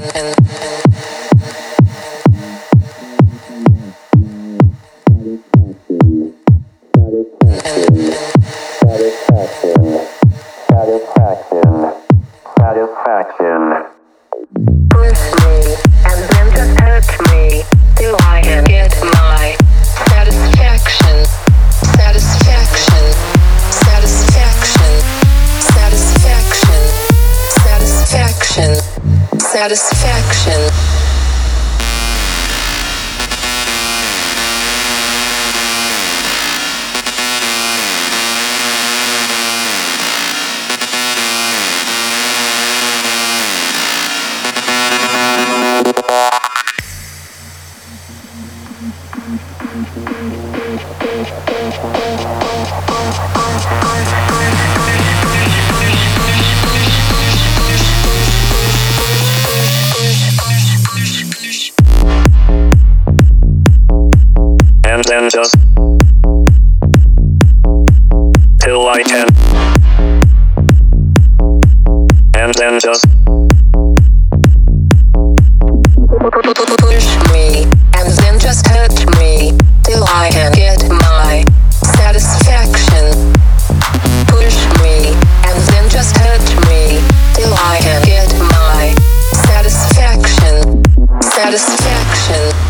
Satisfaction. Satisfaction. Satisfaction. And then just. satisfaction. just till I can, and then just push me, and then just hurt me till I can get my satisfaction. Push me, and then just hurt me till I can get my satisfaction. Satisfaction.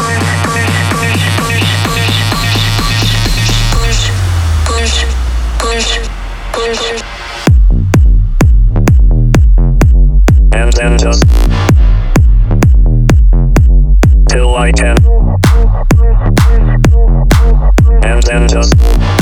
till I can. And then just.